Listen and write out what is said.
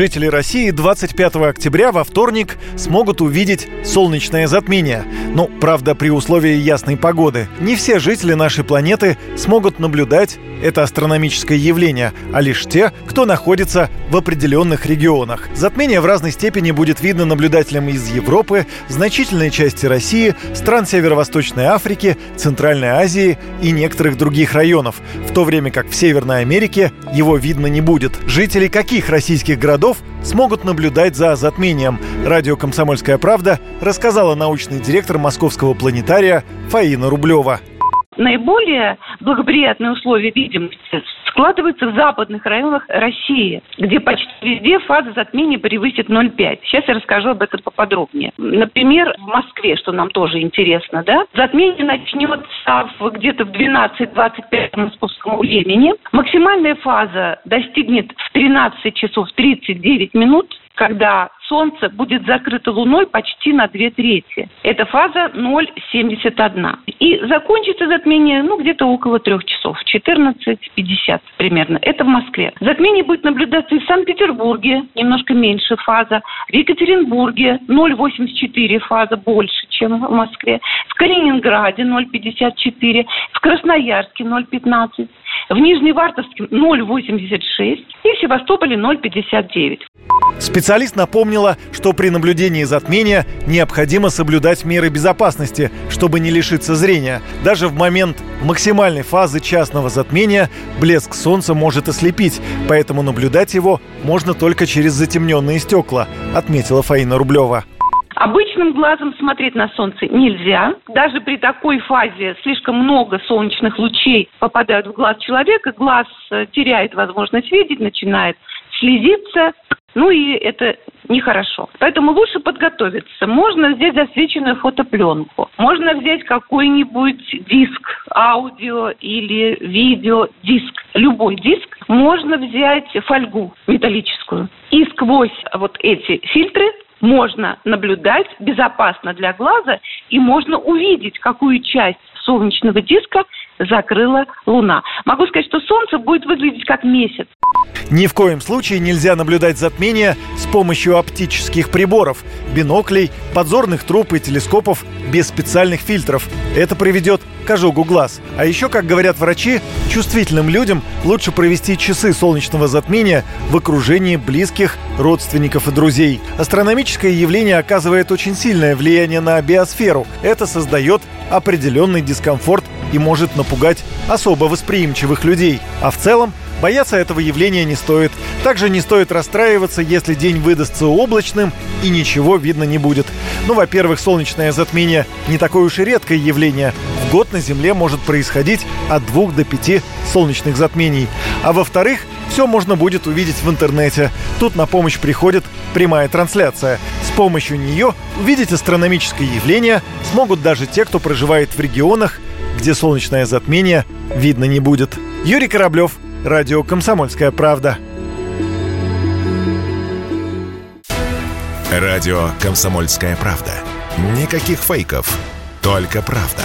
Жители России 25 октября во вторник смогут увидеть солнечное затмение. Ну, правда, при условии ясной погоды. Не все жители нашей планеты смогут наблюдать это астрономическое явление, а лишь те, кто находится в определенных регионах. Затмение в разной степени будет видно наблюдателям из Европы, значительной части России, стран Северо-Восточной Африки, Центральной Азии и некоторых других районов, в то время как в Северной Америке его видно не будет. Жители каких российских городов смогут наблюдать за затмением? Радио «Комсомольская правда» рассказала научный директор Московского планетария Фаина Рублева наиболее благоприятные условия видимости складываются в западных районах России, где почти везде фаза затмения превысит 0,5. Сейчас я расскажу об этом поподробнее. Например, в Москве, что нам тоже интересно, да, затмение начнется где-то в 12-25 московскому времени. Максимальная фаза достигнет в 13 часов 39 минут когда Солнце будет закрыто Луной почти на две трети. Это фаза 0,71. И закончится затмение, ну, где-то около трех часов, 14.50 примерно. Это в Москве. Затмение будет наблюдаться и в Санкт-Петербурге, немножко меньше фаза. В Екатеринбурге 0,84 фаза больше, чем в Москве. В Калининграде 0,54. В Красноярске 0,15 в Нижневартовске 0,86 и в Севастополе 0,59. Специалист напомнила, что при наблюдении затмения необходимо соблюдать меры безопасности, чтобы не лишиться зрения. Даже в момент максимальной фазы частного затмения блеск солнца может ослепить, поэтому наблюдать его можно только через затемненные стекла, отметила Фаина Рублева. Обычным глазом смотреть на солнце нельзя. Даже при такой фазе слишком много солнечных лучей попадают в глаз человека, глаз э, теряет возможность видеть, начинает слезиться, ну и это нехорошо. Поэтому лучше подготовиться. Можно взять засвеченную фотопленку. Можно взять какой-нибудь диск, аудио или видео диск. Любой диск. Можно взять фольгу металлическую. И сквозь вот эти фильтры можно наблюдать безопасно для глаза и можно увидеть, какую часть солнечного диска закрыла Луна. Могу сказать, что Солнце будет выглядеть как месяц. Ни в коем случае нельзя наблюдать затмение с помощью оптических приборов, биноклей, подзорных труб и телескопов без специальных фильтров. Это приведет к ожогу глаз. А еще, как говорят врачи, чувствительным людям лучше провести часы солнечного затмения в окружении близких, родственников и друзей. Астрономическое явление оказывает очень сильное влияние на биосферу. Это создает определенный дискомфорт и может напугать особо восприимчивых людей. А в целом Бояться этого явления не стоит. Также не стоит расстраиваться, если день выдастся облачным и ничего видно не будет. Ну, во-первых, солнечное затмение не такое уж и редкое явление. В год на Земле может происходить от двух до пяти солнечных затмений. А во-вторых, все можно будет увидеть в интернете. Тут на помощь приходит прямая трансляция. С помощью нее увидеть астрономическое явление смогут даже те, кто проживает в регионах, где солнечное затмение видно не будет. Юрий Кораблев, Радио «Комсомольская правда». Радио «Комсомольская правда». Никаких фейков, только правда.